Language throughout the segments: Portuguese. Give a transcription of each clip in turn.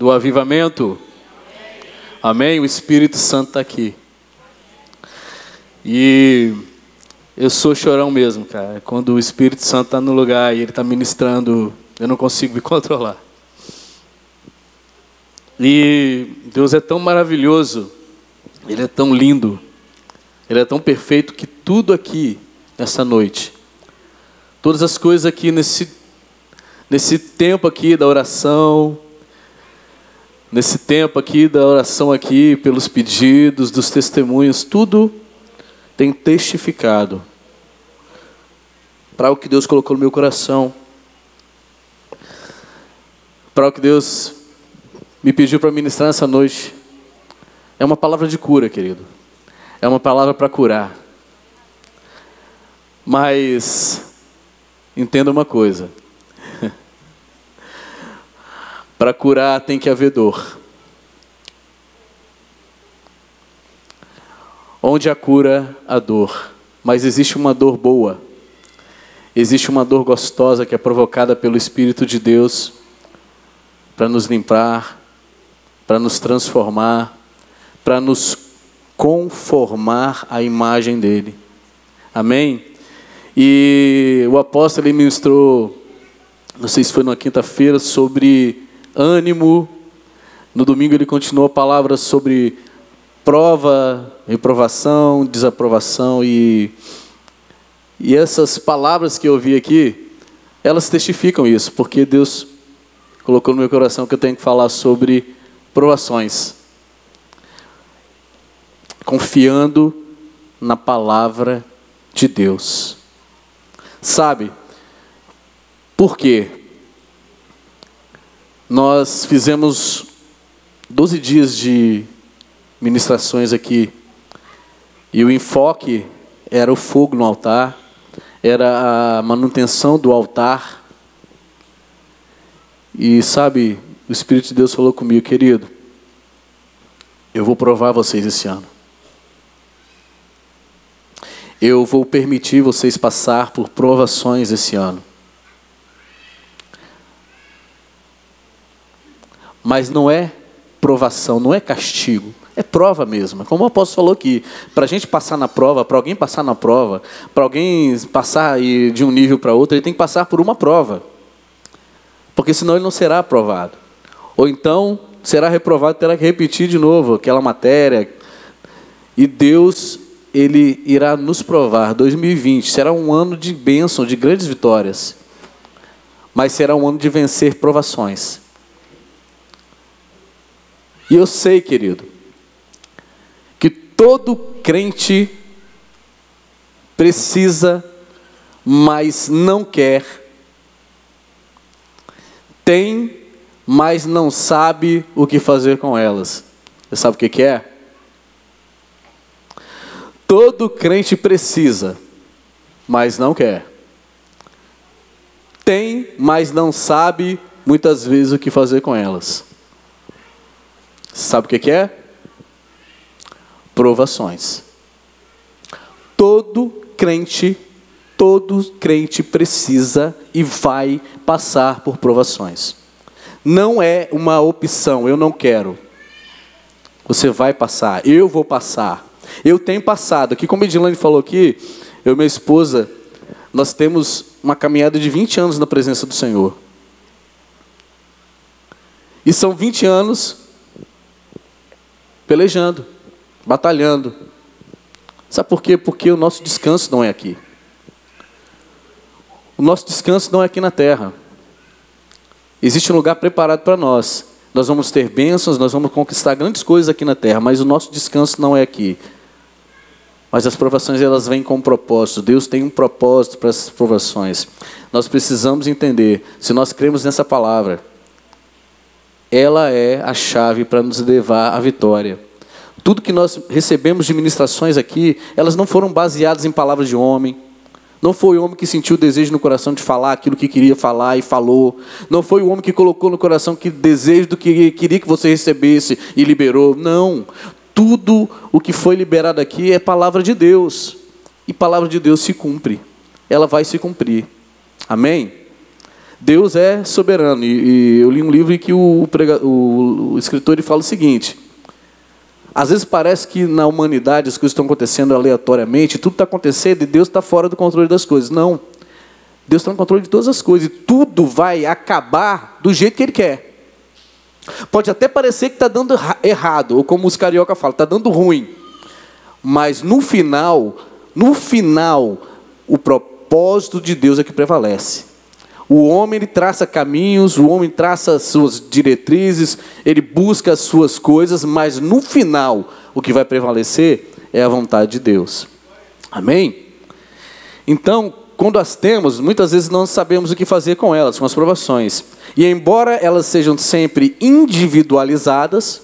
do avivamento? Amém? O Espírito Santo está aqui. E eu sou chorão mesmo, cara. Quando o Espírito Santo está no lugar e ele está ministrando, eu não consigo me controlar. E Deus é tão maravilhoso, Ele é tão lindo, Ele é tão perfeito que tudo aqui, nessa noite, todas as coisas aqui nesse, nesse tempo aqui da oração, nesse tempo aqui da oração aqui, pelos pedidos, dos testemunhos, tudo tem testificado para o que Deus colocou no meu coração, para o que Deus me pediu para ministrar nessa noite. É uma palavra de cura, querido. É uma palavra para curar. Mas entenda uma coisa: para curar tem que haver dor. Onde a cura, a dor. Mas existe uma dor boa. Existe uma dor gostosa que é provocada pelo Espírito de Deus para nos limpar, para nos transformar, para nos conformar à imagem dele. Amém? E o apóstolo ministrou, não sei se foi na quinta-feira, sobre ânimo. No domingo ele continuou a palavra sobre prova, reprovação, desaprovação e e essas palavras que eu ouvi aqui, elas testificam isso, porque Deus colocou no meu coração que eu tenho que falar sobre provações. Confiando na palavra de Deus. Sabe? Por quê? Nós fizemos 12 dias de ministrações aqui. E o enfoque era o fogo no altar, era a manutenção do altar. E sabe, o Espírito de Deus falou comigo, querido, eu vou provar vocês esse ano. Eu vou permitir vocês passar por provações esse ano. Mas não é provação, não é castigo, é prova mesmo. Como o apóstolo falou aqui, para a gente passar na prova, para alguém passar na prova, para alguém passar de um nível para outro, ele tem que passar por uma prova. Porque senão ele não será aprovado. Ou então será reprovado, terá que repetir de novo aquela matéria. E Deus, ele irá nos provar. 2020 será um ano de bênção, de grandes vitórias. Mas será um ano de vencer provações. E eu sei, querido, que todo crente precisa, mas não quer, tem, mas não sabe o que fazer com elas. Você sabe o que, que é? Todo crente precisa, mas não quer. Tem, mas não sabe muitas vezes o que fazer com elas. Sabe o que é? Provações. Todo crente, todo crente precisa e vai passar por provações. Não é uma opção, eu não quero. Você vai passar, eu vou passar. Eu tenho passado. Aqui, como a Edilane falou aqui, eu e minha esposa, nós temos uma caminhada de 20 anos na presença do Senhor. E são 20 anos pelejando, batalhando. Sabe por quê? Porque o nosso descanso não é aqui. O nosso descanso não é aqui na terra. Existe um lugar preparado para nós. Nós vamos ter bênçãos, nós vamos conquistar grandes coisas aqui na terra, mas o nosso descanso não é aqui. Mas as provações elas vêm com um propósito. Deus tem um propósito para essas provações. Nós precisamos entender, se nós cremos nessa palavra, ela é a chave para nos levar à vitória. Tudo que nós recebemos de ministrações aqui, elas não foram baseadas em palavras de homem. Não foi o homem que sentiu o desejo no coração de falar aquilo que queria falar e falou. Não foi o homem que colocou no coração que desejo do que queria que você recebesse e liberou. Não. Tudo o que foi liberado aqui é palavra de Deus. E palavra de Deus se cumpre. Ela vai se cumprir. Amém? Deus é soberano. E, e eu li um livro em que o, prega, o, o escritor ele fala o seguinte: às vezes parece que na humanidade as coisas estão acontecendo aleatoriamente, tudo está acontecendo e Deus está fora do controle das coisas. Não. Deus está no controle de todas as coisas e tudo vai acabar do jeito que Ele quer. Pode até parecer que está dando errado, ou como os carioca falam, está dando ruim. Mas no final, no final, o propósito de Deus é que prevalece. O homem ele traça caminhos, o homem traça suas diretrizes, ele busca as suas coisas, mas no final o que vai prevalecer é a vontade de Deus. Amém? Então, quando as temos, muitas vezes não sabemos o que fazer com elas, com as provações. E embora elas sejam sempre individualizadas,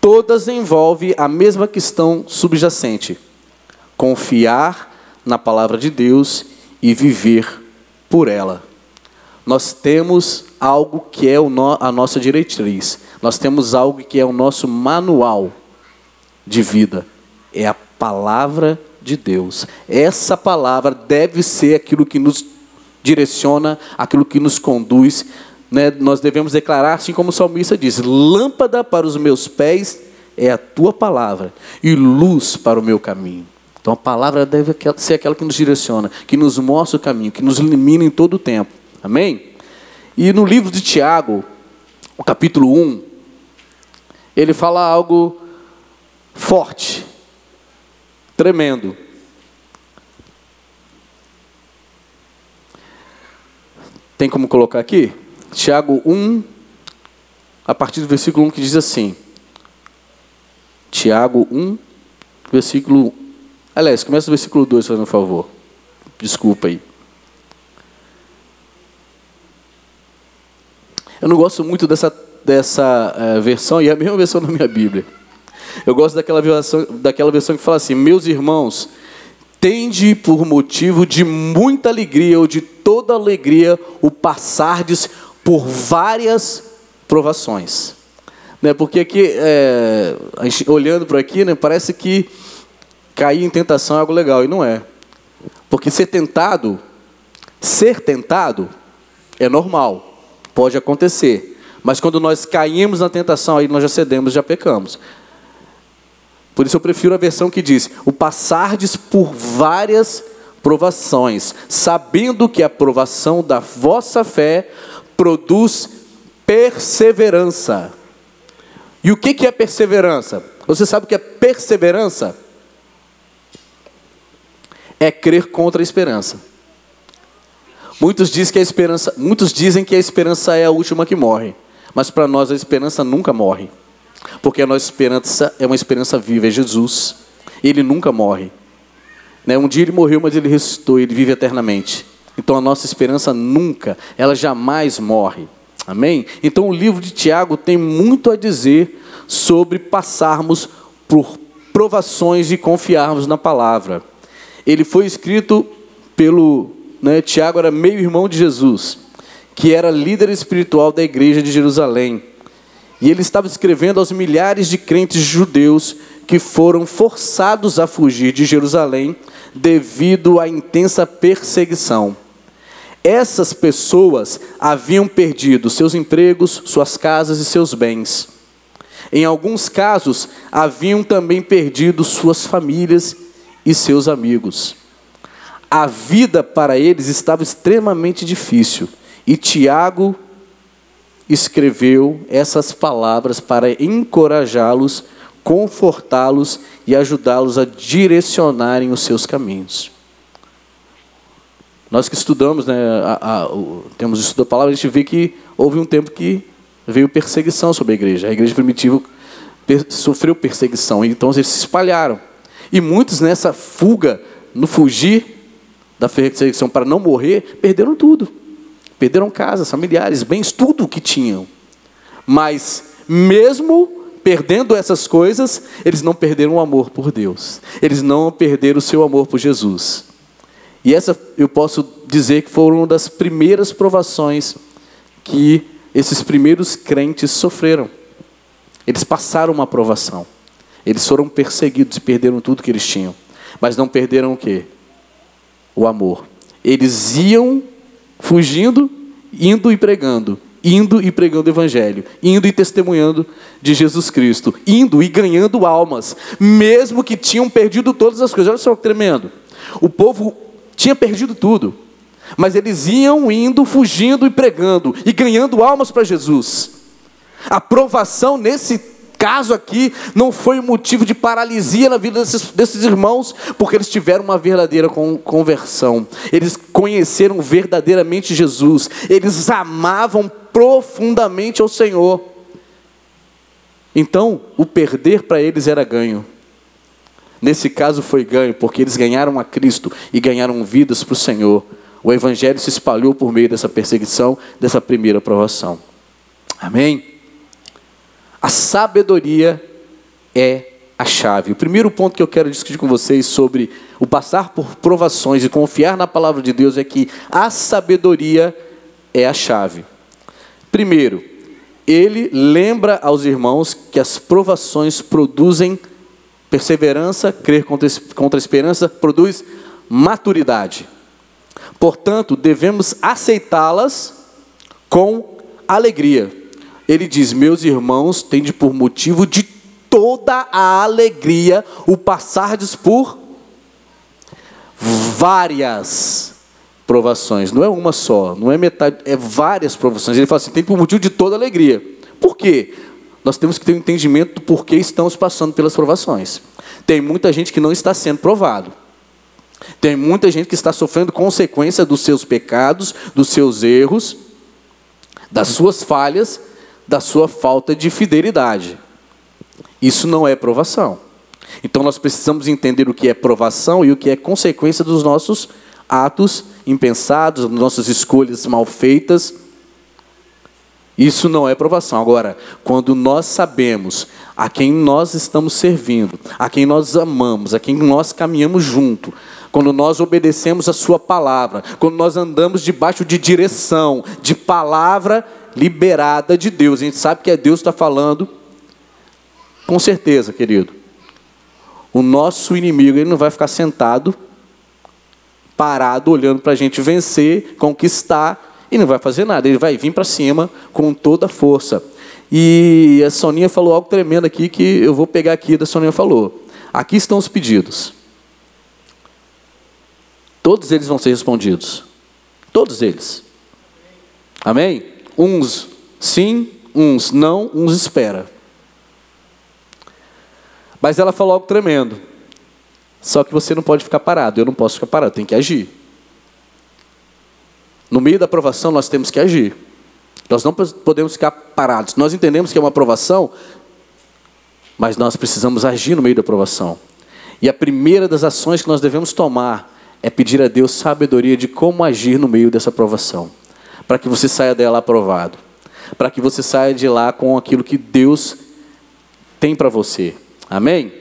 todas envolvem a mesma questão subjacente: confiar na palavra de Deus e viver por ela. Nós temos algo que é a nossa diretriz, nós temos algo que é o nosso manual de vida, é a palavra de Deus. Essa palavra deve ser aquilo que nos direciona, aquilo que nos conduz. Né? Nós devemos declarar, assim como o salmista diz: lâmpada para os meus pés é a tua palavra, e luz para o meu caminho. Então a palavra deve ser aquela que nos direciona, que nos mostra o caminho, que nos ilumina em todo o tempo. Amém? E no livro de Tiago, o capítulo 1, ele fala algo forte, tremendo. Tem como colocar aqui? Tiago 1, a partir do versículo 1 que diz assim. Tiago 1, versículo Aliás, começa o versículo 2, fazendo um favor. Desculpa aí. Eu não gosto muito dessa, dessa uh, versão, e é a mesma versão da minha Bíblia. Eu gosto daquela versão, daquela versão que fala assim: Meus irmãos, tende por motivo de muita alegria ou de toda alegria o passardes por várias provações. Né? Porque aqui, é, olhando para aqui, né, parece que cair em tentação é algo legal, e não é. Porque ser tentado, ser tentado, é normal, pode acontecer. Mas quando nós caímos na tentação, aí nós já cedemos, já pecamos. Por isso eu prefiro a versão que diz: o passardes por várias provações, sabendo que a provação da vossa fé produz perseverança. E o que é perseverança? Você sabe o que é perseverança? É crer contra a esperança. Muitos dizem que a esperança, muitos dizem que a esperança é a última que morre, mas para nós a esperança nunca morre, porque a nossa esperança é uma esperança viva, é Jesus. Ele nunca morre. Né? Um dia ele morreu, mas ele ressuscitou, ele vive eternamente. Então a nossa esperança nunca, ela jamais morre. Amém? Então o livro de Tiago tem muito a dizer sobre passarmos por provações e confiarmos na palavra. Ele foi escrito pelo. Né, Tiago era meio-irmão de Jesus, que era líder espiritual da igreja de Jerusalém. E ele estava escrevendo aos milhares de crentes judeus que foram forçados a fugir de Jerusalém devido à intensa perseguição. Essas pessoas haviam perdido seus empregos, suas casas e seus bens. Em alguns casos, haviam também perdido suas famílias e seus amigos. A vida para eles estava extremamente difícil. E Tiago escreveu essas palavras para encorajá-los, confortá-los e ajudá-los a direcionarem os seus caminhos. Nós que estudamos, né, a, a, o, temos estudado a palavra, a gente vê que houve um tempo que veio perseguição sobre a igreja. A igreja primitiva per, sofreu perseguição, então eles se espalharam. E muitos nessa fuga, no fugir da perseguição para não morrer, perderam tudo. Perderam casas, familiares, bens, tudo o que tinham. Mas, mesmo perdendo essas coisas, eles não perderam o amor por Deus. Eles não perderam o seu amor por Jesus. E essa eu posso dizer que foram uma das primeiras provações que esses primeiros crentes sofreram. Eles passaram uma provação. Eles foram perseguidos e perderam tudo que eles tinham. Mas não perderam o quê? O amor. Eles iam fugindo, indo e pregando, indo e pregando o evangelho, indo e testemunhando de Jesus Cristo, indo e ganhando almas, mesmo que tinham perdido todas as coisas. Olha só que tremendo. O povo tinha perdido tudo, mas eles iam indo, fugindo e pregando e ganhando almas para Jesus. A provação nesse caso aqui não foi motivo de paralisia na vida desses, desses irmãos, porque eles tiveram uma verdadeira conversão, eles conheceram verdadeiramente Jesus, eles amavam profundamente ao Senhor. Então, o perder para eles era ganho. Nesse caso foi ganho, porque eles ganharam a Cristo e ganharam vidas para o Senhor. O Evangelho se espalhou por meio dessa perseguição, dessa primeira provação. Amém? A sabedoria é a chave. O primeiro ponto que eu quero discutir com vocês sobre o passar por provações e confiar na palavra de Deus é que a sabedoria é a chave. Primeiro, ele lembra aos irmãos que as provações produzem perseverança, crer contra, a esperança produz maturidade. Portanto, devemos aceitá-las com alegria ele diz: Meus irmãos, tende por motivo de toda a alegria o passardes por várias provações. Não é uma só, não é metade, é várias provações. Ele fala assim: tem por motivo de toda alegria. Por quê? Nós temos que ter um entendimento do porquê estamos passando pelas provações. Tem muita gente que não está sendo provado. Tem muita gente que está sofrendo consequência dos seus pecados, dos seus erros, das suas falhas, da sua falta de fidelidade. Isso não é provação. Então nós precisamos entender o que é provação e o que é consequência dos nossos atos impensados, das nossas escolhas mal feitas. Isso não é provação. Agora, quando nós sabemos a quem nós estamos servindo, a quem nós amamos, a quem nós caminhamos junto, quando nós obedecemos a Sua palavra, quando nós andamos debaixo de direção, de palavra liberada de Deus. A gente sabe que é Deus que está falando, com certeza, querido. O nosso inimigo ele não vai ficar sentado, parado, olhando para a gente vencer, conquistar, e não vai fazer nada. Ele vai vir para cima com toda a força. E a Soninha falou algo tremendo aqui que eu vou pegar aqui da Soninha falou. Aqui estão os pedidos. Todos eles vão ser respondidos. Todos eles. Amém? Uns sim, uns não, uns espera. Mas ela falou algo tremendo. Só que você não pode ficar parado, eu não posso ficar parado, tem que agir. No meio da aprovação nós temos que agir. Nós não podemos ficar parados. Nós entendemos que é uma aprovação, mas nós precisamos agir no meio da aprovação. E a primeira das ações que nós devemos tomar é pedir a Deus sabedoria de como agir no meio dessa aprovação para que você saia dela aprovado, para que você saia de lá com aquilo que Deus tem para você. Amém?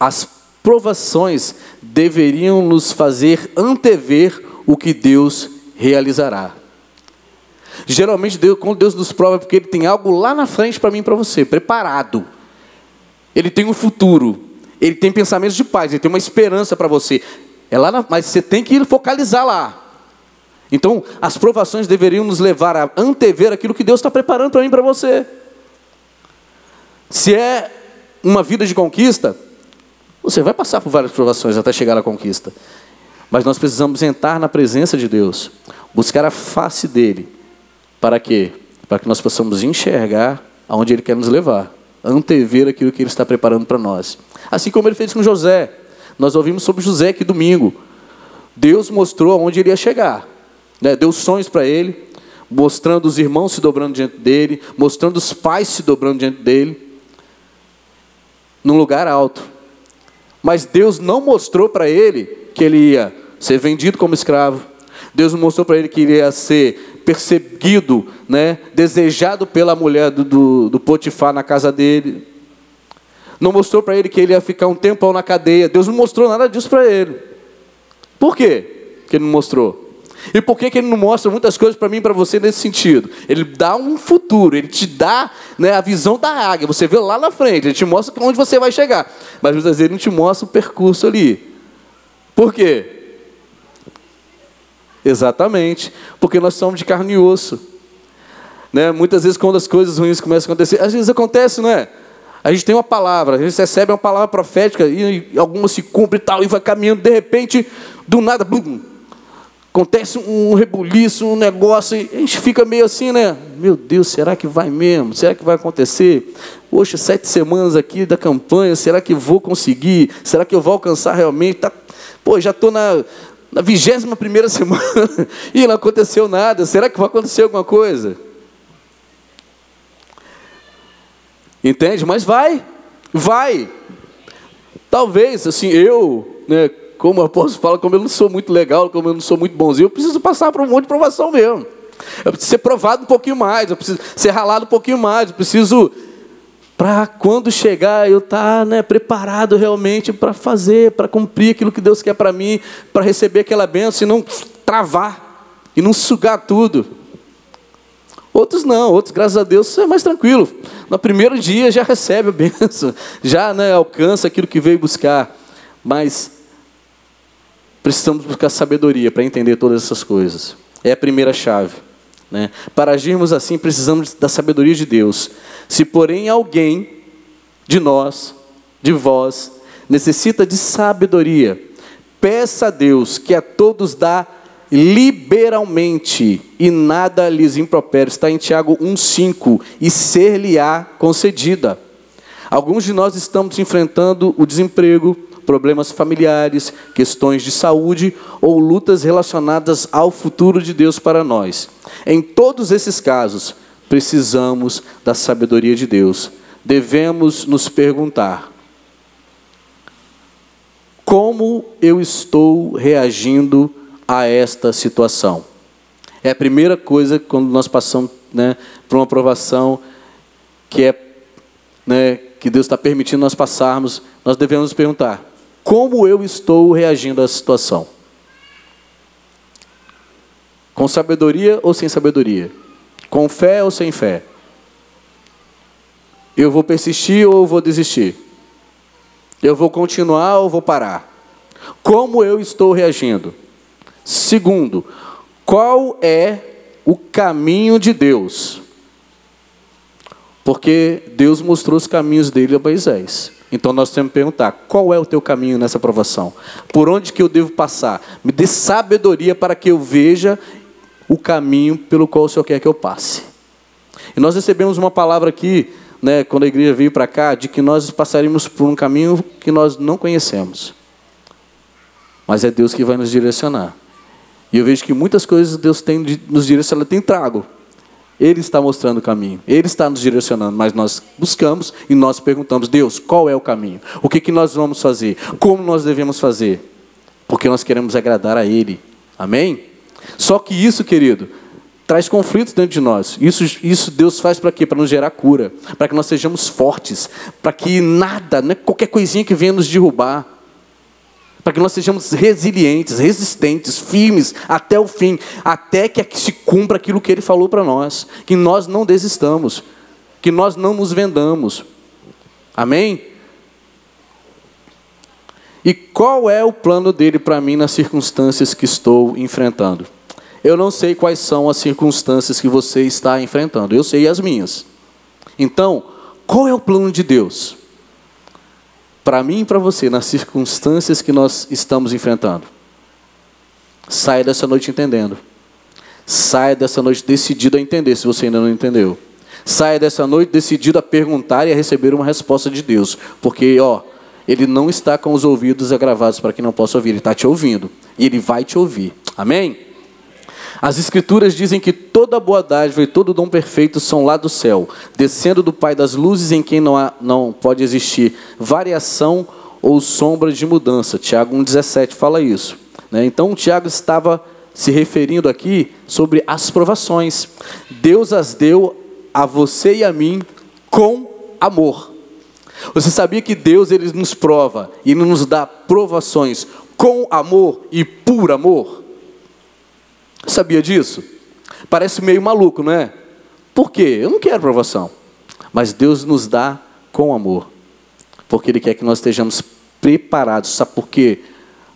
As provações deveriam nos fazer antever o que Deus realizará. Geralmente, Deus, quando Deus nos prova, é porque Ele tem algo lá na frente para mim e para você, preparado. Ele tem um futuro. Ele tem pensamentos de paz. Ele tem uma esperança para você. É lá na, mas você tem que focalizar lá. Então, as provações deveriam nos levar a antever aquilo que Deus está preparando para mim para você. Se é uma vida de conquista, você vai passar por várias provações até chegar à conquista. Mas nós precisamos entrar na presença de Deus, buscar a face dele. Para quê? Para que nós possamos enxergar aonde ele quer nos levar, antever aquilo que ele está preparando para nós. Assim como ele fez com José. Nós ouvimos sobre José aqui domingo. Deus mostrou aonde ele ia chegar né, deu sonhos para ele, mostrando os irmãos se dobrando diante dele, mostrando os pais se dobrando diante dele, num lugar alto. Mas Deus não mostrou para ele que ele ia ser vendido como escravo. Deus não mostrou para ele que ele ia ser perseguido, né, desejado pela mulher do, do, do Potifar na casa dele. Não mostrou para ele que ele ia ficar um tempão na cadeia. Deus não mostrou nada disso para ele. Por quê que ele não mostrou? E por que, que ele não mostra muitas coisas para mim e para você nesse sentido? Ele dá um futuro, ele te dá né, a visão da águia. Você vê lá na frente, ele te mostra onde você vai chegar. Mas muitas vezes ele não te mostra o percurso ali. Por quê? Exatamente, porque nós somos de carne e osso. Né? Muitas vezes, quando as coisas ruins começam a acontecer, às vezes acontece, não é? A gente tem uma palavra, a gente recebe uma palavra profética e, alguma se cumpre e tal, e vai caminhando, de repente, do nada, bum, acontece um rebuliço, um negócio, e a gente fica meio assim, né? Meu Deus, será que vai mesmo? Será que vai acontecer? Poxa, sete semanas aqui da campanha, será que vou conseguir? Será que eu vou alcançar realmente? Tá, pô, já estou na, na vigésima primeira semana e não aconteceu nada. Será que vai acontecer alguma coisa? Entende? Mas vai, vai. Talvez, assim, eu, né, como o apóstolo fala, como eu não sou muito legal, como eu não sou muito bonzinho, eu preciso passar por um monte de provação mesmo. Eu preciso ser provado um pouquinho mais, eu preciso ser ralado um pouquinho mais, eu preciso, para quando chegar, eu estar tá, né, preparado realmente para fazer, para cumprir aquilo que Deus quer para mim, para receber aquela bênção e não travar, e não sugar tudo. Outros não, outros, graças a Deus, é mais tranquilo. No primeiro dia já recebe a bênção, já né, alcança aquilo que veio buscar. Mas precisamos buscar sabedoria para entender todas essas coisas. É a primeira chave. Né? Para agirmos assim, precisamos da sabedoria de Deus. Se, porém, alguém de nós, de vós, necessita de sabedoria, peça a Deus que a todos dá liberalmente e nada lhes impropera. Está em Tiago 1,5: e ser-lhe-á concedida. Alguns de nós estamos enfrentando o desemprego, problemas familiares, questões de saúde ou lutas relacionadas ao futuro de Deus para nós. Em todos esses casos, precisamos da sabedoria de Deus. Devemos nos perguntar: como eu estou reagindo a esta situação. É a primeira coisa quando nós passamos né, por uma aprovação que é né, que Deus está permitindo nós passarmos, nós devemos nos perguntar: como eu estou reagindo à situação? Com sabedoria ou sem sabedoria? Com fé ou sem fé? Eu vou persistir ou vou desistir? Eu vou continuar ou vou parar? Como eu estou reagindo? Segundo, qual é o caminho de Deus? Porque Deus mostrou os caminhos dele a Moisés. Então nós temos que perguntar: qual é o teu caminho nessa aprovação? Por onde que eu devo passar? Me dê sabedoria para que eu veja o caminho pelo qual o Senhor quer que eu passe. E nós recebemos uma palavra aqui, né, quando a igreja veio para cá, de que nós passaríamos por um caminho que nós não conhecemos. Mas é Deus que vai nos direcionar. E eu vejo que muitas coisas Deus tem nos direcionado, tem trago. Ele está mostrando o caminho, Ele está nos direcionando, mas nós buscamos e nós perguntamos: Deus, qual é o caminho? O que, que nós vamos fazer? Como nós devemos fazer? Porque nós queremos agradar a Ele. Amém? Só que isso, querido, traz conflitos dentro de nós. Isso, isso Deus faz para quê? Para nos gerar cura, para que nós sejamos fortes, para que nada, né, qualquer coisinha que venha nos derrubar, para que nós sejamos resilientes, resistentes, firmes até o fim, até que se cumpra aquilo que Ele falou para nós, que nós não desistamos, que nós não nos vendamos. Amém? E qual é o plano dele para mim nas circunstâncias que estou enfrentando? Eu não sei quais são as circunstâncias que você está enfrentando, eu sei as minhas. Então, qual é o plano de Deus? Para mim e para você, nas circunstâncias que nós estamos enfrentando. Saia dessa noite entendendo. Saia dessa noite decidido a entender, se você ainda não entendeu. Saia dessa noite decidido a perguntar e a receber uma resposta de Deus. Porque, ó, Ele não está com os ouvidos agravados para que não possa ouvir, Ele está te ouvindo. E Ele vai te ouvir. Amém? As Escrituras dizem que toda boa dádiva e todo dom perfeito são lá do céu, descendo do Pai das luzes, em quem não, há, não pode existir variação ou sombra de mudança. Tiago 1,17 fala isso. Né? Então, Tiago estava se referindo aqui sobre as provações. Deus as deu a você e a mim com amor. Você sabia que Deus ele nos prova e nos dá provações com amor e por amor? Sabia disso? Parece meio maluco, não é? Por quê? Eu não quero provação. Mas Deus nos dá com amor. Porque Ele quer que nós estejamos preparados. Sabe por quê?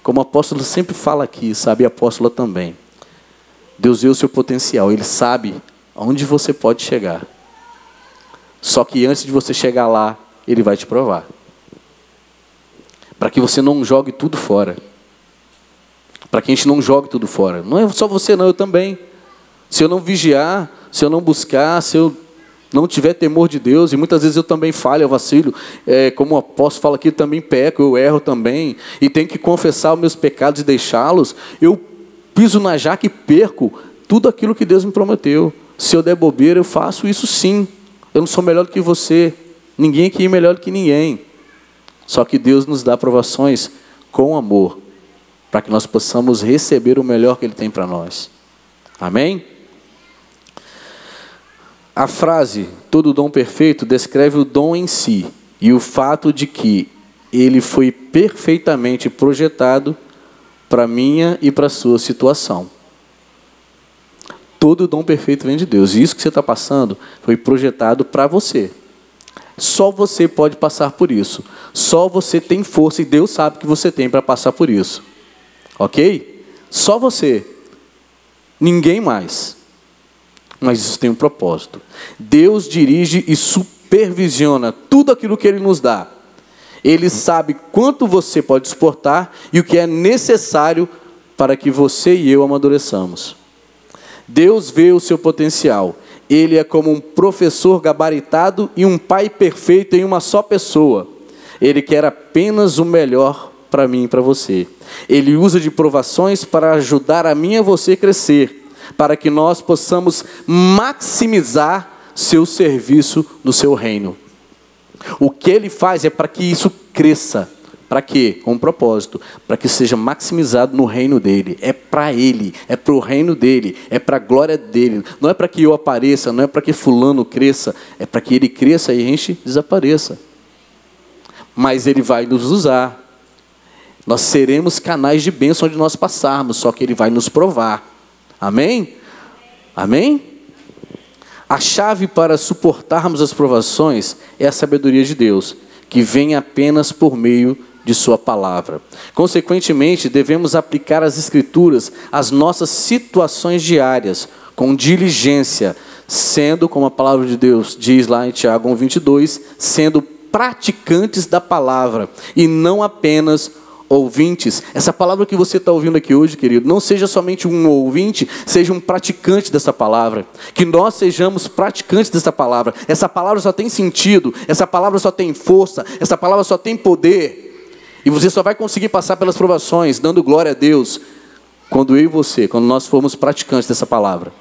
Como o apóstolo sempre fala aqui, sabe? A apóstola também. Deus vê o seu potencial, Ele sabe aonde você pode chegar. Só que antes de você chegar lá, Ele vai te provar. Para que você não jogue tudo fora. Para que a gente não jogue tudo fora. Não é só você, não, eu também. Se eu não vigiar, se eu não buscar, se eu não tiver temor de Deus, e muitas vezes eu também falho, eu vacilo, é, como o apóstolo fala aqui, eu também peco, eu erro também, e tenho que confessar os meus pecados e deixá-los, eu piso na jaca e perco tudo aquilo que Deus me prometeu. Se eu der bobeira, eu faço isso sim. Eu não sou melhor do que você, ninguém aqui é melhor do que ninguém. Só que Deus nos dá provações com amor, para que nós possamos receber o melhor que Ele tem para nós. Amém? A frase todo dom perfeito descreve o dom em si e o fato de que ele foi perfeitamente projetado para minha e para sua situação. Todo dom perfeito vem de Deus. E isso que você está passando foi projetado para você. Só você pode passar por isso. Só você tem força e Deus sabe que você tem para passar por isso. Ok? Só você. Ninguém mais mas isso tem um propósito. Deus dirige e supervisiona tudo aquilo que Ele nos dá. Ele sabe quanto você pode suportar e o que é necessário para que você e eu amadureçamos. Deus vê o seu potencial. Ele é como um professor gabaritado e um pai perfeito em uma só pessoa. Ele quer apenas o melhor para mim e para você. Ele usa de provações para ajudar a mim e a você crescer para que nós possamos maximizar seu serviço no seu reino. O que ele faz é para que isso cresça. Para quê? Com um propósito. Para que seja maximizado no reino dele. É para ele, é para o reino dele, é para a glória dele. Não é para que eu apareça, não é para que fulano cresça, é para que ele cresça e a gente desapareça. Mas ele vai nos usar. Nós seremos canais de bênção onde nós passarmos, só que ele vai nos provar. Amém? Amém? A chave para suportarmos as provações é a sabedoria de Deus, que vem apenas por meio de Sua palavra. Consequentemente, devemos aplicar as Escrituras às nossas situações diárias, com diligência, sendo, como a palavra de Deus diz lá em Tiago 1,22, sendo praticantes da palavra e não apenas ouvintes. Essa palavra que você está ouvindo aqui hoje, querido, não seja somente um ouvinte, seja um praticante dessa palavra. Que nós sejamos praticantes dessa palavra. Essa palavra só tem sentido, essa palavra só tem força, essa palavra só tem poder. E você só vai conseguir passar pelas provações, dando glória a Deus, quando eu e você, quando nós formos praticantes dessa palavra.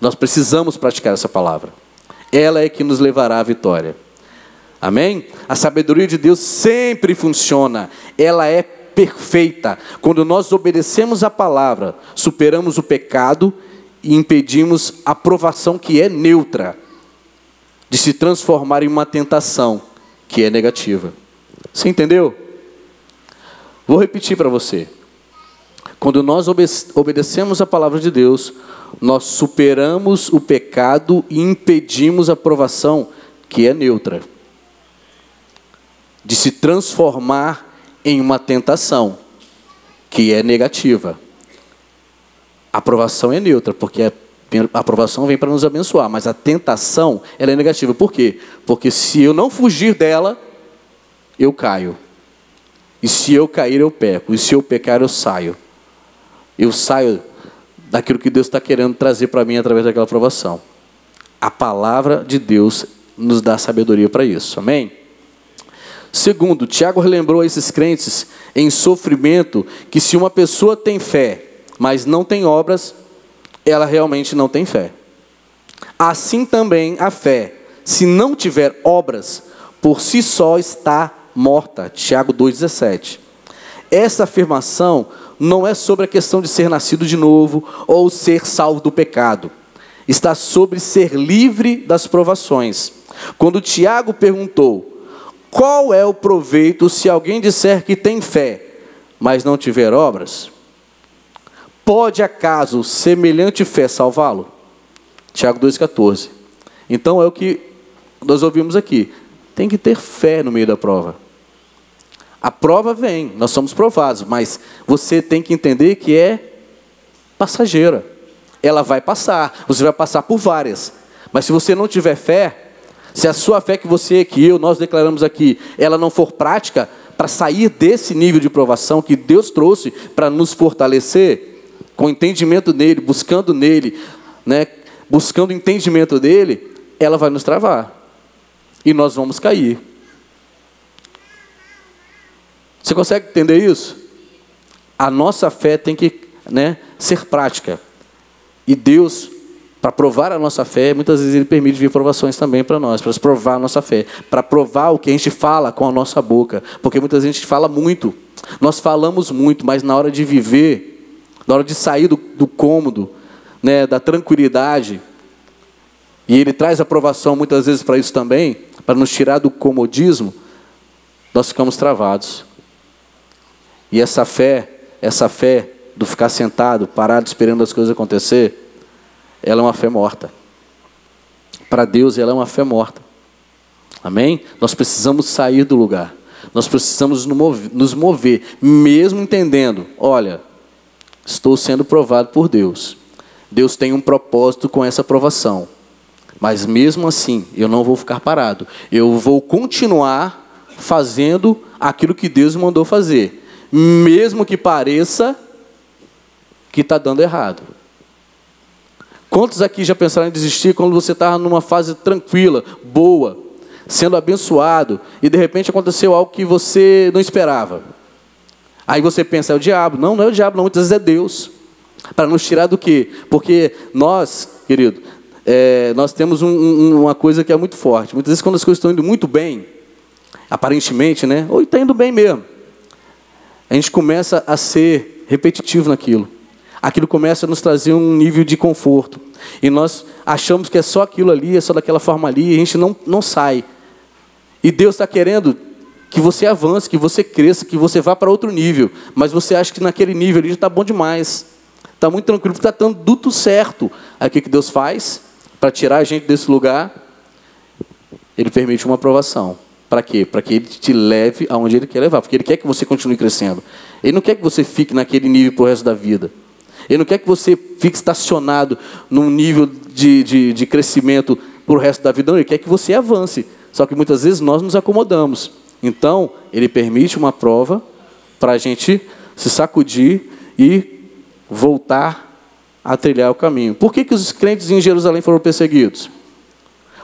Nós precisamos praticar essa palavra. Ela é que nos levará à vitória. Amém? A sabedoria de Deus sempre funciona. Ela é perfeita. Quando nós obedecemos a palavra, superamos o pecado e impedimos a provação que é neutra de se transformar em uma tentação que é negativa. Você entendeu? Vou repetir para você. Quando nós obedecemos a palavra de Deus, nós superamos o pecado e impedimos a provação que é neutra de se transformar em uma tentação que é negativa. A aprovação é neutra, porque a aprovação vem para nos abençoar, mas a tentação ela é negativa. Por quê? Porque se eu não fugir dela, eu caio. E se eu cair, eu peco. E se eu pecar, eu saio. Eu saio daquilo que Deus está querendo trazer para mim através daquela aprovação. A palavra de Deus nos dá sabedoria para isso. Amém? Segundo, Tiago relembrou a esses crentes em sofrimento que se uma pessoa tem fé, mas não tem obras, ela realmente não tem fé. Assim também a fé, se não tiver obras, por si só está morta. Tiago 2,17. Essa afirmação não é sobre a questão de ser nascido de novo ou ser salvo do pecado. Está sobre ser livre das provações. Quando Tiago perguntou qual é o proveito se alguém disser que tem fé, mas não tiver obras? Pode acaso semelhante fé salvá-lo? Tiago 2,14. Então é o que nós ouvimos aqui. Tem que ter fé no meio da prova. A prova vem, nós somos provados, mas você tem que entender que é passageira. ela vai passar. Você vai passar por várias. Mas se você não tiver fé, se a sua fé que você, que eu, nós declaramos aqui, ela não for prática, para sair desse nível de provação que Deus trouxe para nos fortalecer, com entendimento nele, buscando nele, né, buscando entendimento dele, ela vai nos travar. E nós vamos cair. Você consegue entender isso? A nossa fé tem que né, ser prática. E Deus para provar a nossa fé, muitas vezes Ele permite vir provações também para nós, para provar a nossa fé, para provar o que a gente fala com a nossa boca, porque muitas vezes a gente fala muito, nós falamos muito, mas na hora de viver, na hora de sair do, do cômodo, né, da tranquilidade, e Ele traz aprovação muitas vezes para isso também, para nos tirar do comodismo, nós ficamos travados. E essa fé, essa fé do ficar sentado, parado, esperando as coisas acontecer, ela é uma fé morta. Para Deus, ela é uma fé morta. Amém? Nós precisamos sair do lugar. Nós precisamos nos mover, mesmo entendendo: olha, estou sendo provado por Deus. Deus tem um propósito com essa provação. Mas mesmo assim, eu não vou ficar parado. Eu vou continuar fazendo aquilo que Deus mandou fazer. Mesmo que pareça que está dando errado. Quantos aqui já pensaram em desistir quando você estava numa fase tranquila, boa, sendo abençoado, e de repente aconteceu algo que você não esperava? Aí você pensa, é o diabo. Não, não é o diabo, não, muitas vezes é Deus. Para nos tirar do quê? Porque nós, querido, é, nós temos um, um, uma coisa que é muito forte. Muitas vezes, quando as coisas estão indo muito bem, aparentemente, né? Ou está indo bem mesmo, a gente começa a ser repetitivo naquilo aquilo começa a nos trazer um nível de conforto. E nós achamos que é só aquilo ali, é só daquela forma ali, e a gente não, não sai. E Deus está querendo que você avance, que você cresça, que você vá para outro nível. Mas você acha que naquele nível ali já está bom demais. Está muito tranquilo, está dando tudo certo. Aí o que, que Deus faz? Para tirar a gente desse lugar, Ele permite uma aprovação. Para quê? Para que Ele te leve aonde Ele quer levar. Porque Ele quer que você continue crescendo. Ele não quer que você fique naquele nível para o resto da vida. Ele não quer que você fique estacionado num nível de, de, de crescimento para o resto da vida, não. Ele quer que você avance. Só que muitas vezes nós nos acomodamos. Então, ele permite uma prova para a gente se sacudir e voltar a trilhar o caminho. Por que, que os crentes em Jerusalém foram perseguidos?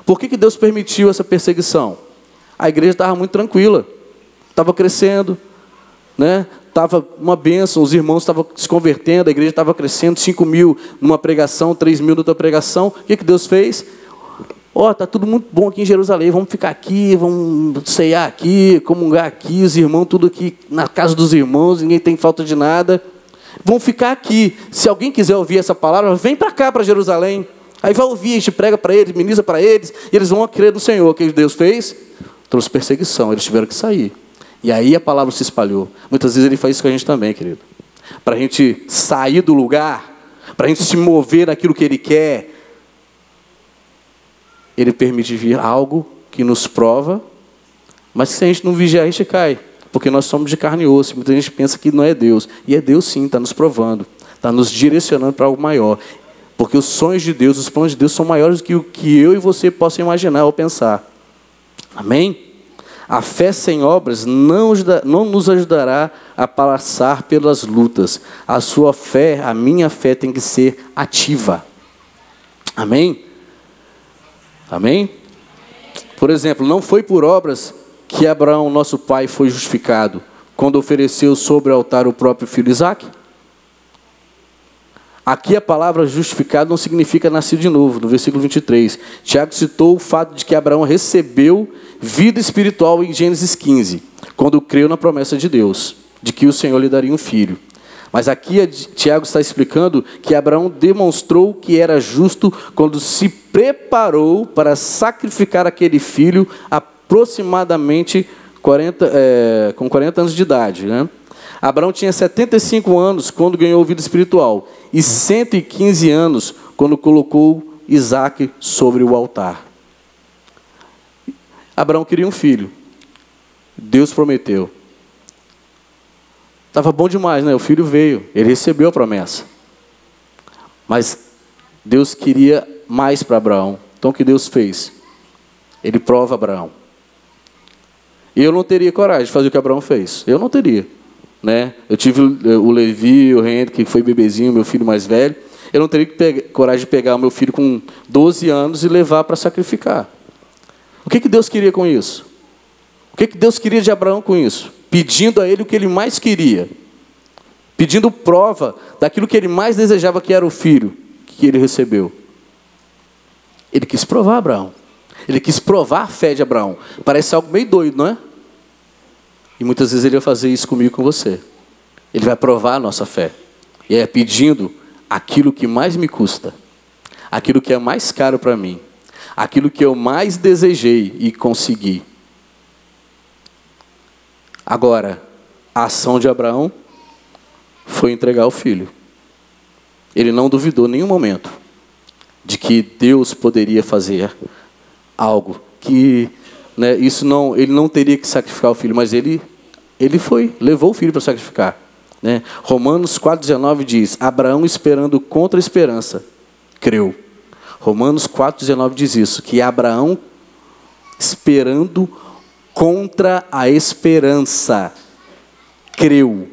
Por que, que Deus permitiu essa perseguição? A igreja estava muito tranquila, estava crescendo, né? Estava uma bênção, os irmãos estavam se convertendo, a igreja estava crescendo, 5 mil numa pregação, 3 mil noutra pregação. O que, que Deus fez? Ó, oh, está tudo muito bom aqui em Jerusalém, vamos ficar aqui, vamos ceiar aqui, comungar aqui, os irmãos, tudo aqui na casa dos irmãos, ninguém tem falta de nada. Vão ficar aqui. Se alguém quiser ouvir essa palavra, vem para cá, para Jerusalém. Aí vai ouvir, a gente prega para eles, ministra para eles, e eles vão crer no Senhor. O que Deus fez? Trouxe perseguição, eles tiveram que sair. E aí a palavra se espalhou. Muitas vezes ele faz isso com a gente também, querido. Para a gente sair do lugar, para a gente se mover naquilo que ele quer. Ele permite vir algo que nos prova, mas se a gente não vigiar, a gente cai. Porque nós somos de carne e osso. Muita gente pensa que não é Deus. E é Deus sim, está nos provando. Está nos direcionando para algo maior. Porque os sonhos de Deus, os planos de Deus são maiores do que o que eu e você possam imaginar ou pensar. Amém? A fé sem obras não, não nos ajudará a passar pelas lutas. A sua fé, a minha fé, tem que ser ativa. Amém? Amém? Por exemplo, não foi por obras que Abraão, nosso pai, foi justificado quando ofereceu sobre o altar o próprio filho Isaac? Aqui a palavra justificado não significa nascer de novo, no versículo 23. Tiago citou o fato de que Abraão recebeu vida espiritual em Gênesis 15, quando creu na promessa de Deus, de que o Senhor lhe daria um filho. Mas aqui Tiago está explicando que Abraão demonstrou que era justo quando se preparou para sacrificar aquele filho aproximadamente 40, é, com 40 anos de idade. Né? Abraão tinha 75 anos quando ganhou vida espiritual e 115 anos quando colocou Isaac sobre o altar. Abraão queria um filho. Deus prometeu. Estava bom demais, né? O filho veio, ele recebeu a promessa. Mas Deus queria mais para Abraão. Então o que Deus fez? Ele prova Abraão. Eu não teria coragem de fazer o que Abraão fez. Eu não teria. Né? Eu tive o Levi, o Henrique, que foi bebezinho, meu filho mais velho. Eu não teria coragem de pegar o meu filho com 12 anos e levar para sacrificar. O que, que Deus queria com isso? O que, que Deus queria de Abraão com isso? Pedindo a ele o que ele mais queria. Pedindo prova daquilo que ele mais desejava, que era o filho que ele recebeu. Ele quis provar Abraão. Ele quis provar a fé de Abraão. Parece algo meio doido, não é? E muitas vezes ele vai fazer isso comigo com você. Ele vai provar a nossa fé. E é pedindo aquilo que mais me custa, aquilo que é mais caro para mim, aquilo que eu mais desejei e consegui. Agora, a ação de Abraão foi entregar o filho. Ele não duvidou em nenhum momento de que Deus poderia fazer algo que né, isso não ele não teria que sacrificar o filho, mas ele ele foi, levou o filho para sacrificar. Né? Romanos 4,19 diz: Abraão esperando contra a esperança, creu. Romanos 4,19 diz isso, que Abraão esperando contra a esperança, creu.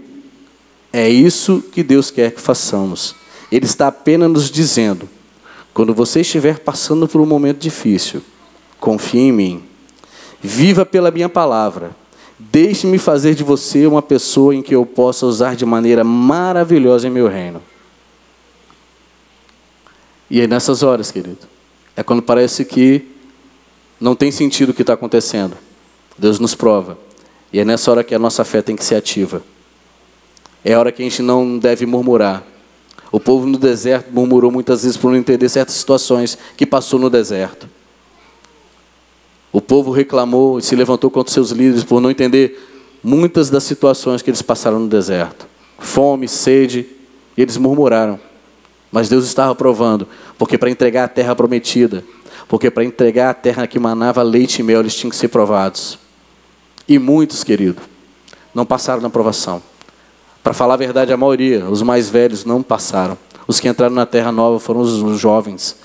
É isso que Deus quer que façamos. Ele está apenas nos dizendo: quando você estiver passando por um momento difícil, confie em mim. Viva pela minha palavra. Deixe-me fazer de você uma pessoa em que eu possa usar de maneira maravilhosa em meu reino. E é nessas horas, querido, é quando parece que não tem sentido o que está acontecendo. Deus nos prova. E é nessa hora que a nossa fé tem que ser ativa. É a hora que a gente não deve murmurar. O povo no deserto murmurou muitas vezes por não entender certas situações que passou no deserto. O povo reclamou e se levantou contra seus líderes por não entender muitas das situações que eles passaram no deserto. Fome, sede, e eles murmuraram. Mas Deus estava provando, porque para entregar a terra prometida, porque para entregar a terra que manava leite e mel, eles tinham que ser provados. E muitos, querido, não passaram na provação. Para falar a verdade, a maioria, os mais velhos, não passaram. Os que entraram na terra nova foram os jovens,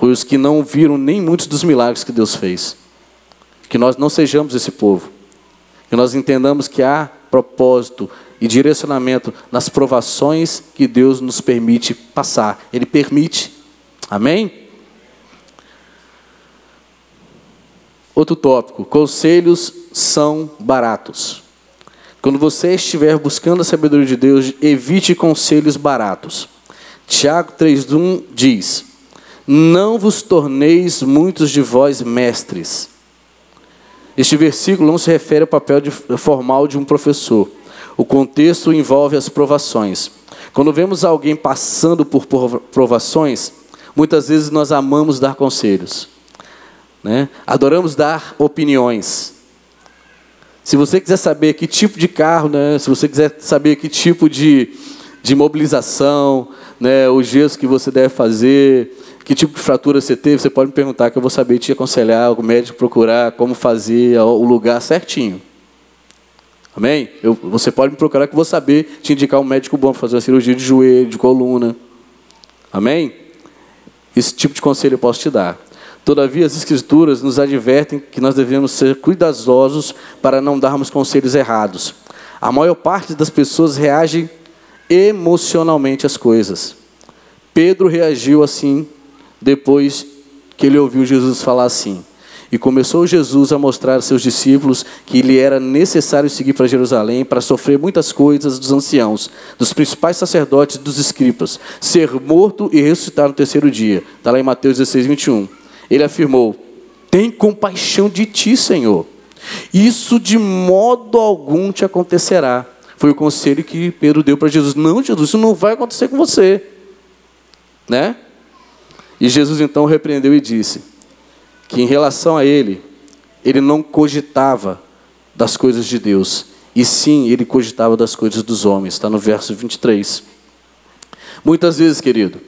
os que não viram nem muitos dos milagres que Deus fez. Que nós não sejamos esse povo. Que nós entendamos que há propósito e direcionamento nas provações que Deus nos permite passar. Ele permite. Amém? Outro tópico: conselhos são baratos. Quando você estiver buscando a sabedoria de Deus, evite conselhos baratos. Tiago 3,1 diz: Não vos torneis muitos de vós mestres, este versículo não se refere ao papel de, formal de um professor. O contexto envolve as provações. Quando vemos alguém passando por provações, muitas vezes nós amamos dar conselhos. Né? Adoramos dar opiniões. Se você quiser saber que tipo de carro, né? se você quiser saber que tipo de, de mobilização, né? o gesso que você deve fazer, que tipo de fratura você teve, você pode me perguntar que eu vou saber te aconselhar, o médico procurar como fazer o lugar certinho. Amém? Eu, você pode me procurar que eu vou saber te indicar um médico bom para fazer uma cirurgia de joelho, de coluna. Amém? Esse tipo de conselho eu posso te dar. Todavia, as Escrituras nos advertem que nós devemos ser cuidadosos para não darmos conselhos errados. A maior parte das pessoas reage emocionalmente às coisas. Pedro reagiu assim depois que ele ouviu Jesus falar assim. E começou Jesus a mostrar aos seus discípulos que lhe era necessário seguir para Jerusalém para sofrer muitas coisas dos anciãos, dos principais sacerdotes e dos escribas, ser morto e ressuscitar no terceiro dia. Está lá em Mateus 16, 21. Ele afirmou: Tem compaixão de ti, Senhor. Isso de modo algum te acontecerá. Foi o conselho que Pedro deu para Jesus. Não, Jesus, isso não vai acontecer com você. Né? E Jesus então repreendeu e disse que em relação a ele, ele não cogitava das coisas de Deus, e sim ele cogitava das coisas dos homens, está no verso 23. Muitas vezes, querido,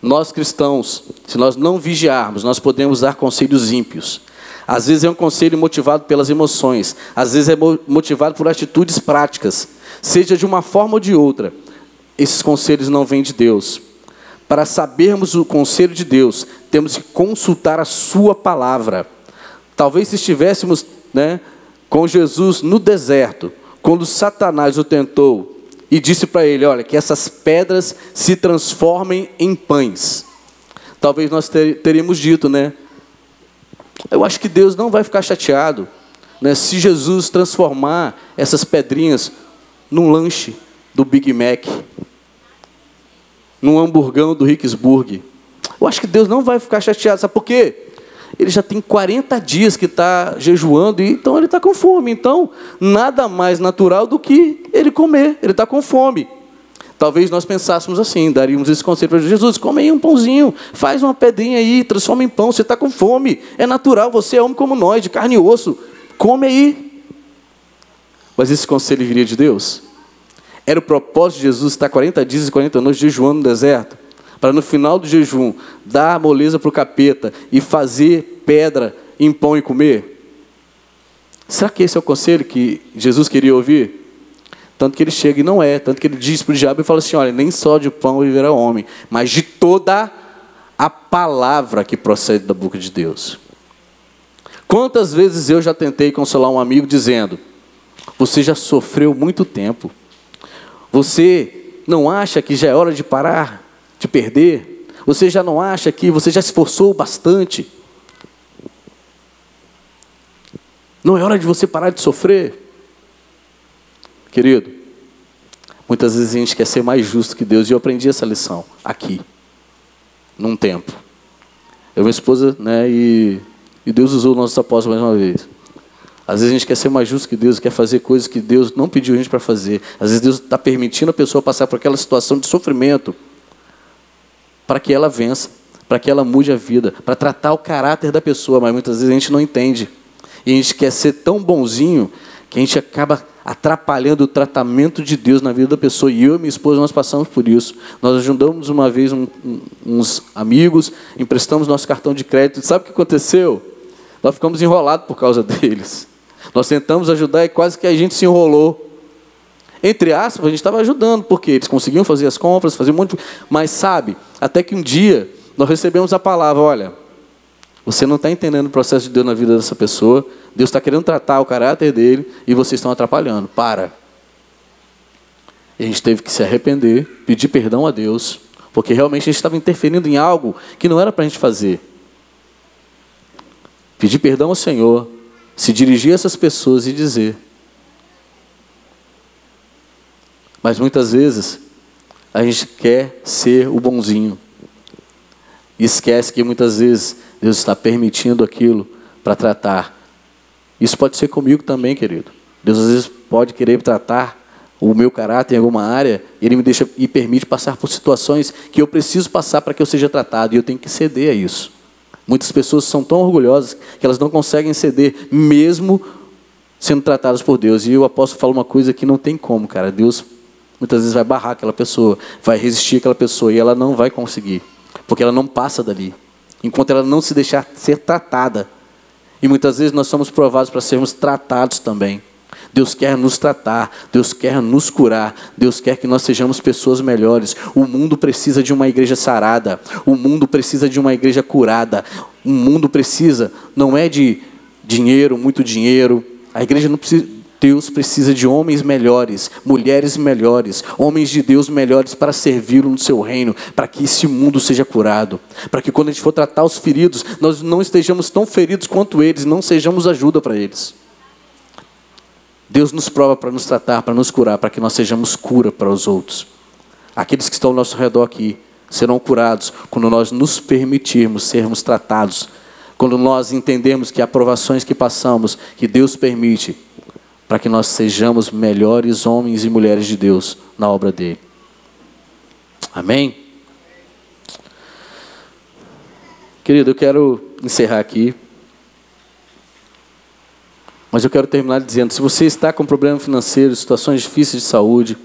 nós cristãos, se nós não vigiarmos, nós podemos dar conselhos ímpios. Às vezes é um conselho motivado pelas emoções, às vezes é motivado por atitudes práticas, seja de uma forma ou de outra. Esses conselhos não vêm de Deus. para sabermos o conselho de Deus, temos que consultar a Sua palavra. Talvez se estivéssemos né, com Jesus no deserto, quando Satanás o tentou e disse para ele: Olha, que essas pedras se transformem em pães. Talvez nós teríamos dito, né? Eu acho que Deus não vai ficar chateado né, se Jesus transformar essas pedrinhas num lanche do Big Mac num hamburgão do Ricksburg. Eu acho que Deus não vai ficar chateado, sabe por quê? Ele já tem 40 dias que está jejuando, e então ele está com fome. Então, nada mais natural do que ele comer, ele está com fome. Talvez nós pensássemos assim, daríamos esse conselho para Jesus: come aí um pãozinho, faz uma pedrinha aí, transforma em pão, você está com fome, é natural, você é homem como nós, de carne e osso, come aí. Mas esse conselho viria de Deus? Era o propósito de Jesus estar 40 dias e 40 noites jejuando no deserto, para no final do jejum dar moleza para o capeta e fazer pedra em pão e comer? Será que esse é o conselho que Jesus queria ouvir? Tanto que ele chega e não é, tanto que ele diz para o diabo e fala assim: olha, nem só de pão viverá homem, mas de toda a palavra que procede da boca de Deus. Quantas vezes eu já tentei consolar um amigo dizendo: você já sofreu muito tempo, você não acha que já é hora de parar, de perder? Você já não acha que você já se esforçou bastante? Não é hora de você parar de sofrer? Querido, muitas vezes a gente quer ser mais justo que Deus, e eu aprendi essa lição aqui, num tempo. Eu e minha esposa, né, e, e Deus usou nossos apóstolos mais uma vez. Às vezes a gente quer ser mais justo que Deus, quer fazer coisas que Deus não pediu a gente para fazer. Às vezes Deus está permitindo a pessoa passar por aquela situação de sofrimento para que ela vença, para que ela mude a vida, para tratar o caráter da pessoa, mas muitas vezes a gente não entende. E a gente quer ser tão bonzinho que a gente acaba atrapalhando o tratamento de Deus na vida da pessoa. E eu e minha esposa, nós passamos por isso. Nós ajudamos uma vez um, um, uns amigos, emprestamos nosso cartão de crédito. Sabe o que aconteceu? Nós ficamos enrolados por causa deles. Nós tentamos ajudar e quase que a gente se enrolou. Entre aspas, a gente estava ajudando, porque eles conseguiam fazer as compras, fazer de... Mas sabe, até que um dia nós recebemos a palavra, olha, você não está entendendo o processo de Deus na vida dessa pessoa, Deus está querendo tratar o caráter dele e vocês estão atrapalhando. Para. E a gente teve que se arrepender, pedir perdão a Deus, porque realmente a gente estava interferindo em algo que não era para a gente fazer. Pedir perdão ao Senhor, se dirigir a essas pessoas e dizer. Mas muitas vezes a gente quer ser o bonzinho. E esquece que muitas vezes Deus está permitindo aquilo para tratar. Isso pode ser comigo também, querido. Deus às vezes pode querer tratar o meu caráter em alguma área, ele me deixa e permite passar por situações que eu preciso passar para que eu seja tratado, e eu tenho que ceder a isso. Muitas pessoas são tão orgulhosas que elas não conseguem ceder, mesmo sendo tratadas por Deus. E o apóstolo fala uma coisa que não tem como, cara. Deus muitas vezes vai barrar aquela pessoa, vai resistir aquela pessoa e ela não vai conseguir, porque ela não passa dali, enquanto ela não se deixar ser tratada. E muitas vezes nós somos provados para sermos tratados também. Deus quer nos tratar, Deus quer nos curar, Deus quer que nós sejamos pessoas melhores. O mundo precisa de uma igreja sarada, o mundo precisa de uma igreja curada. O mundo precisa, não é de dinheiro, muito dinheiro. A igreja não precisa, Deus precisa de homens melhores, mulheres melhores, homens de Deus melhores para servi-lo no seu reino, para que esse mundo seja curado, para que quando a gente for tratar os feridos, nós não estejamos tão feridos quanto eles, não sejamos ajuda para eles. Deus nos prova para nos tratar, para nos curar, para que nós sejamos cura para os outros. Aqueles que estão ao nosso redor aqui serão curados quando nós nos permitirmos sermos tratados, quando nós entendemos que aprovações que passamos, que Deus permite, para que nós sejamos melhores homens e mulheres de Deus na obra dele. Amém? Querido, eu quero encerrar aqui. Mas eu quero terminar dizendo: se você está com problema financeiro, situações difíceis de saúde,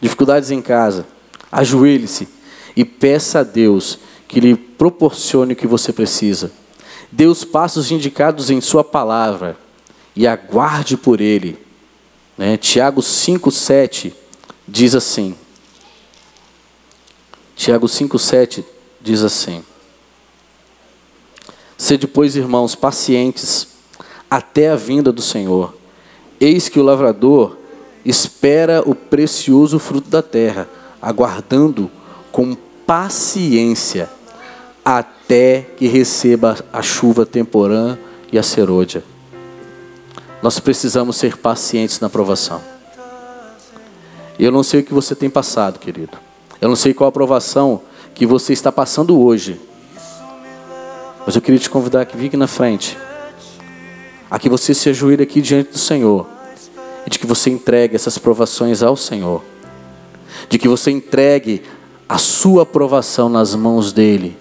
dificuldades em casa, ajoelhe-se e peça a Deus que lhe proporcione o que você precisa. Passa os indicados em Sua palavra e aguarde por Ele. Né? Tiago 5,7 diz assim: Tiago 5,7 diz assim: Sede, pois, irmãos, pacientes até a vinda do Senhor. Eis que o lavrador espera o precioso fruto da terra, aguardando com paciência até que receba a chuva temporã e a serôdia. Nós precisamos ser pacientes na aprovação. Eu não sei o que você tem passado, querido. Eu não sei qual a aprovação que você está passando hoje. Mas eu queria te convidar que fique na frente. A que você se ajoelhe aqui diante do Senhor. E de que você entregue essas provações ao Senhor. De que você entregue a sua aprovação nas mãos dEle.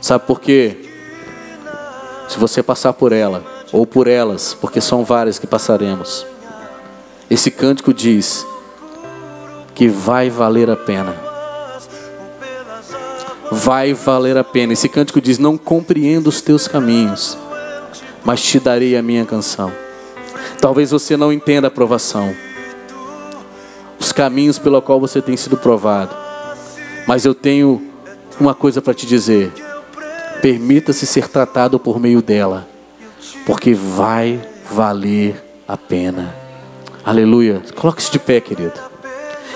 Sabe por quê? Se você passar por ela, ou por elas, porque são várias que passaremos. Esse cântico diz que vai valer a pena. Vai valer a pena. Esse cântico diz: Não compreendo os teus caminhos, mas te darei a minha canção. Talvez você não entenda a provação, os caminhos pelo qual você tem sido provado, mas eu tenho uma coisa para te dizer Permita-se ser tratado por meio dela, porque vai valer a pena. Aleluia. Coloque-se de pé, querido.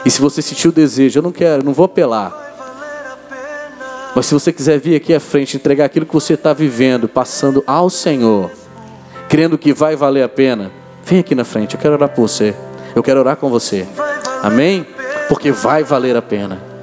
E se você sentiu o desejo, eu não quero, não vou apelar. Mas se você quiser vir aqui à frente, entregar aquilo que você está vivendo, passando ao Senhor, crendo que vai valer a pena, vem aqui na frente. Eu quero orar por você. Eu quero orar com você. Amém? Porque vai valer a pena.